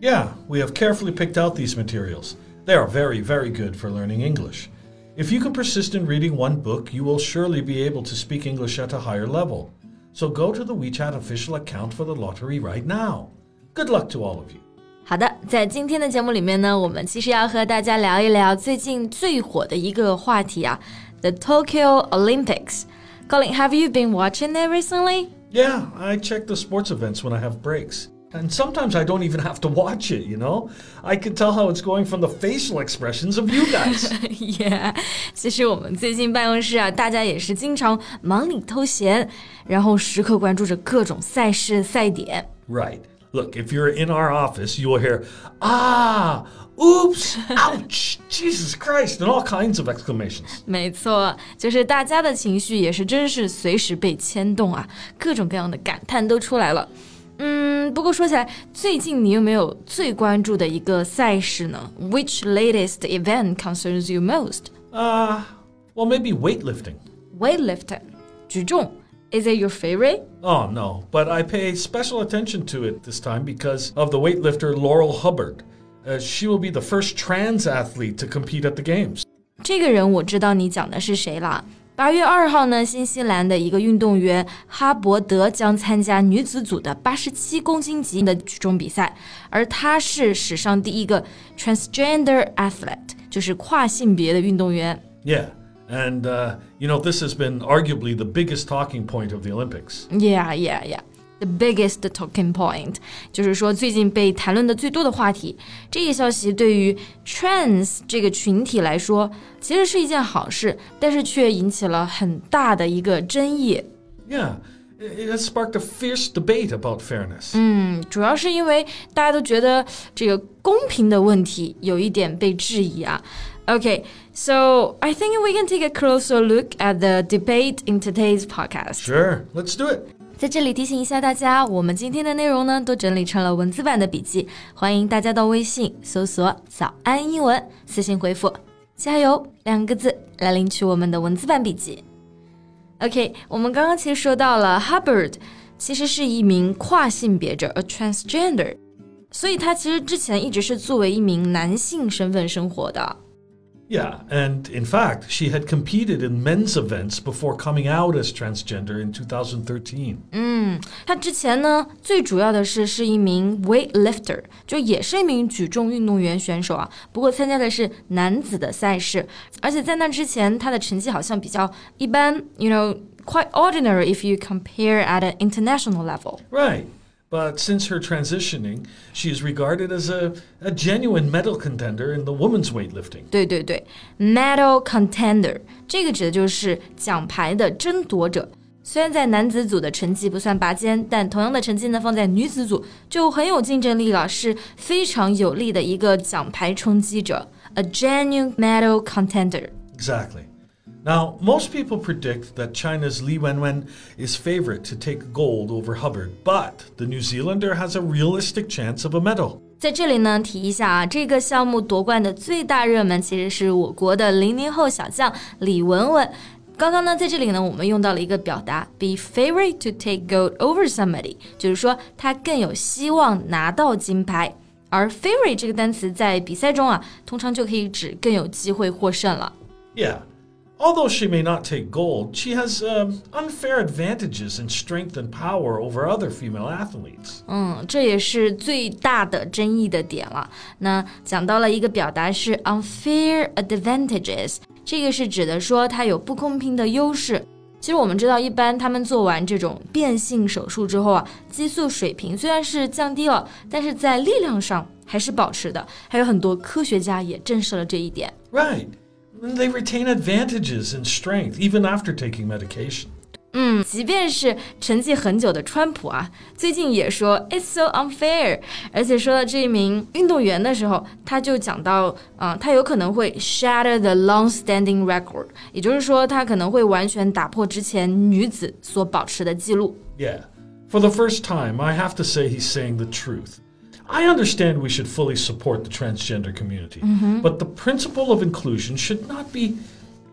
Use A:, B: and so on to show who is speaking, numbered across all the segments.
A: Yeah, we have carefully picked out these materials. They are very, very good for learning English. If you can persist in reading one book, you will surely be able to speak English at a higher level. So go to the WeChat official account for the lottery right now. Good luck to all of you.
B: 好的，在今天的节目里面呢，我们其实要和大家聊一聊最近最火的一个话题啊，The Tokyo Olympics. Colin, have you been watching it recently?
A: Yeah, I check the sports events when I have breaks. And sometimes I don't even have to watch it, you know? I can tell how it's going from the facial expressions of you guys.
B: yeah，其实我们最近办公室啊，大家也是经常忙里偷闲，然后时刻关注着各种赛事赛点。
A: right. Look, if you're in our office, you will hear, ah, oops, ouch, Jesus Christ, and all kinds of exclamations.
B: 没错，就是大家的情绪也是真是随时被牵动啊，各种各样的感叹都出来了。 嗯，不过说起来，最近你有没有最关注的一个赛事呢？Which latest event concerns you most?
A: Uh, well, maybe weightlifting.
B: Weightlifting，举重。Is it your favorite?
A: Oh, no, but I pay special attention to it this time because of the weightlifter Laurel Hubbard. Uh, she will be the first trans athlete to compete at the Games.
B: 这个人我知道你讲的是谁啦。 八月二号呢，新西兰的一个运动员哈伯德将参加女子组的八十七公斤级的举重比赛，而她是史上第一个 transgender athlete，就是跨性别的运动员。
A: Yeah, and, uh, you know, this has been arguably the biggest talking point of the Olympics.
B: Yeah, yeah, yeah. The biggest talking point，就是说最近被谈论的最多的话题。这个消息对于 trans 这个群体来说，其实是一件好事，但是却引起了很大的一个争议。
A: Yeah, it has sparked a fierce debate about fairness.
B: 嗯，主要是因为大家都觉得这个公平的问题有一点被质疑啊。Okay, so I think we can take a closer look at the debate in today's podcast.
A: Sure, let's do it.
B: 在这里提醒一下大家，我们今天的内容呢都整理成了文字版的笔记，欢迎大家到微信搜索“早安英文”，私信回复“加油”两个字来领取我们的文字版笔记。OK，我们刚刚其实说到了 Hubbard，其实是一名跨性别者，a transgender，所以他其实之前一直是作为一名男性身份生活的。
A: Yeah, and in fact, she had competed in men's events before coming out as transgender in 2013.
B: 他之前呢，最主要的是是一名 weightlifter，就也是一名举重运动员选手啊。不过参加的是男子的赛事，而且在那之前，他的成绩好像比较一般，you know quite ordinary if you compare at an international level。
A: Right. But since her transitioning, she is regarded as a, a genuine medal contender in the women's weightlifting.
B: 对对对，medal contender 这个指的就是奖牌的争夺者。虽然在男子组的成绩不算拔尖，但同样的成绩呢，放在女子组就很有竞争力了，是非常有力的一个奖牌冲击者，a genuine medal contender。
A: Exactly. Now, most people predict that China's Li Wenwen is favorite to take gold over Hubbard, but the New Zealander has a realistic chance of a medal.
B: 在这里呢，提一下啊，这个项目夺冠的最大热门其实是我国的零零后小将李雯雯。刚刚呢，在这里呢，我们用到了一个表达，be favorite to take gold over somebody，就是说他更有希望拿到金牌。而 favorite 这个单词在比赛中啊，通常就可以指更有机会获胜了。
A: Yeah. Although she may not take gold, she has um, unfair advantages in strength and power over other female athletes.
B: 嗯，这也是最大的争议的点了。那讲到了一个表达是 unfair advantages，这个是指的说它有不公平的优势。其实我们知道，一般他们做完这种变性手术之后啊，激素水平虽然是降低了，但是在力量上还是保持的。还有很多科学家也证实了这一点。
A: Right. And they retain advantages in strength even after taking medication.
B: 嗯，即便是沉寂很久的川普啊，最近也说 "It's so unfair"。而且说到这一名运动员的时候，他就讲到，啊、他有可能会 shatter the long-standing record，也就是说，他可能会完全打破之前女子所保持的记录。
A: Yeah. For the first time, I have to say he's saying the truth. I understand we should fully support the transgender community, mm-hmm. but the principle of inclusion should not be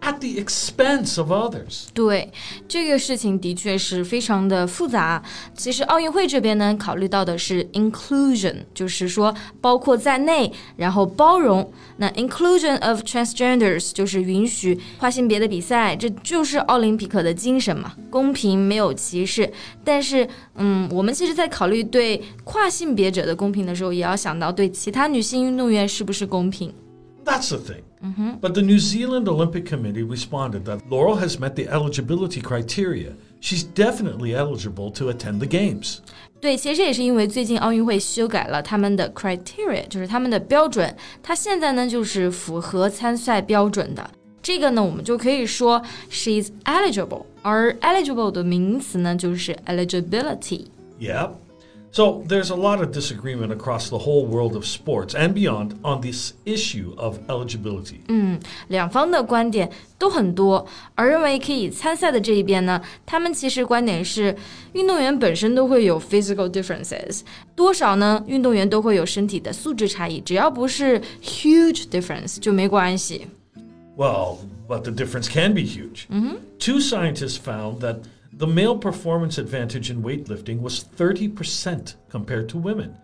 A: at the expense of others.
B: 对这个事情的确是非常的复杂。其实奥运会这边呢，考虑到的是 inclusion，就是说包括在内，然后包容。那 inclusion of transgenders 就是允许跨性别的比赛，这就是奥林匹克的精神嘛，公平没有歧视。但是，嗯，我们其实在考虑对跨性别者的公平的时候，也要想到对其他女性运动员是不是公平。
A: That's the thing. But the New Zealand Olympic Committee responded that Laurel has met the eligibility criteria. She's definitely eligible to attend the Games.
B: 对，其实这也是因为最近奥运会修改了他们的 criteria，就是他们的标准，它现在呢就是符合参赛标准的。这个呢，我们就可以说 she's eligible，而 eligible 的名词呢就是 eligibility。
A: Yep. So there's a lot of disagreement across the whole world of sports and beyond on this issue of eligibility.
B: 两方的观点都很多，而认为可以参赛的这一边呢，他们其实观点是，运动员本身都会有 physical differences，多少呢？运动员都会有身体的素质差异，只要不是 huge difference 就没关系。
A: Well, but the difference can be huge. Two scientists found that the male performance advantage in weightlifting was 30% compared to women.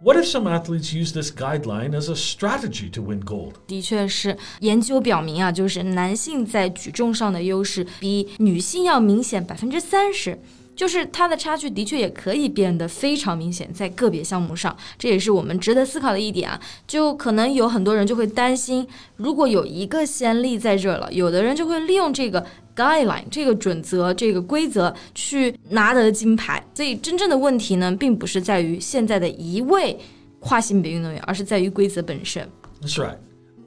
A: What if some athletes use this guideline as a strategy to win gold?
B: 的确是，研究表明啊，就是男性在举重上的优势比女性要明显百分之三十。 就是它的差距的确也可以变得非常明显，在个别项目上，这也是我们值得思考的一点啊。就可能有很多人就会担心，如果有一个先例在这儿了，有的人就会利用这个 guideline 这个准则、这个规则去拿得金牌。所以真正的问题呢，并不是在于现在的一位跨性别运动员，而是在于规则本身。
A: That's right.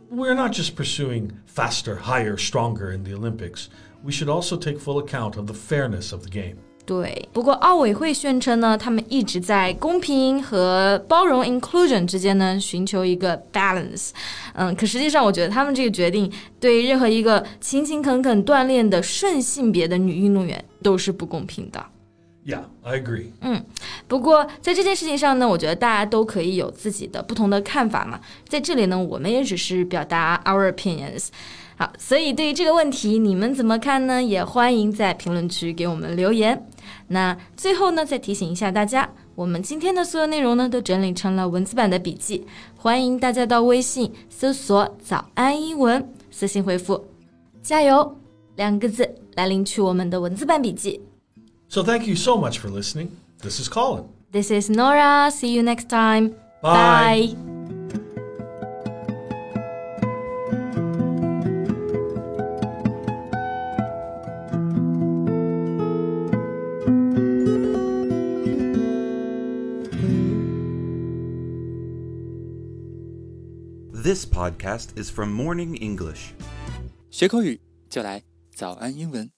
A: We're not just pursuing faster, higher, stronger in the Olympics. We should also take full account of the fairness of the game.
B: 对，不过奥委会宣称呢，他们一直在公平和包容 inclusion 之间呢寻求一个 balance。嗯，可实际上我觉得他们这个决定对任何一个勤勤恳恳锻炼的顺性别的女运动员都是不公平的。
A: Yeah, I agree.
B: 嗯不过在这件事情上呢，我觉得大家都可以有自己的不同的看法嘛。在这里呢，我们也只是表达 our opinions。好，所以对于这个问题，你们怎么看呢？也欢迎在评论区给我们留言。那最后呢，再提醒一下大家，我们今天的所有内容呢，都整理成了文字版的笔记，欢迎大家到微信搜索“早安英文”，私信回复“加油”两个字来领取我们的文字版笔记。
A: So thank you so much for listening. This is Colin.
B: This is Nora. See you next time.
A: Bye.
B: Bye.
C: This podcast is from Morning English.
D: 学口语就来早安英文。